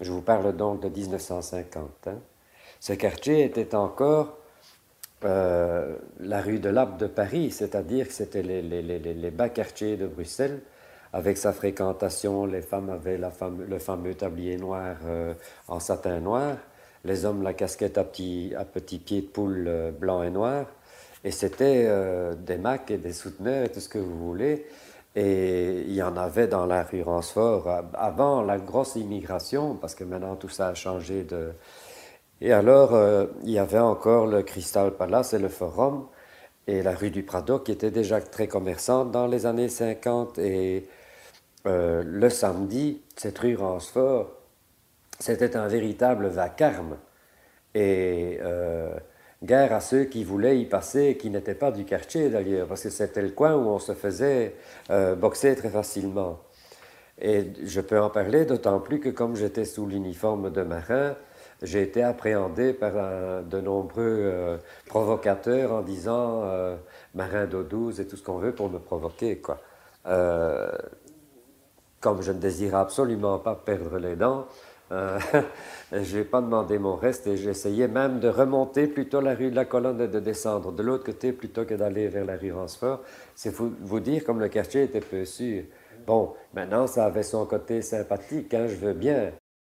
Je vous parle donc de 1950. hein. Ce quartier était encore euh, la rue de l'Arbre de Paris, c'est-à-dire que c'était les, bas quartiers de Bruxelles. Avec sa fréquentation, les femmes avaient le fameux tablier noir euh, en satin noir, les hommes la casquette à petits à pieds de poule euh, blanc et noir. Et c'était des macs et des souteneurs et tout ce que vous voulez. Et il y en avait dans la rue Ransfort a- avant la grosse immigration, parce que maintenant tout ça a changé de... Et alors, euh, il y avait encore le Crystal Palace et le Forum, et la rue du Prado, qui était déjà très commerçante dans les années 50. Et euh, le samedi, cette rue Ransfort, c'était un véritable vacarme. Et euh, guerre à ceux qui voulaient y passer qui n'étaient pas du quartier d'ailleurs, parce que c'était le coin où on se faisait euh, boxer très facilement. Et je peux en parler d'autant plus que comme j'étais sous l'uniforme de marin, j'ai été appréhendé par de nombreux euh, provocateurs en disant euh, marin d'eau douce et tout ce qu'on veut pour me provoquer. Quoi. Comme je ne désirais absolument pas perdre les dents, euh, je n'ai pas demandé mon reste et j'essayais même de remonter plutôt la rue de la Colonne et de descendre de l'autre côté plutôt que d'aller vers la rue Ransfort. C'est vous, vous dire comme le quartier était peu sûr. Bon, maintenant ça avait son côté sympathique, hein, je veux bien,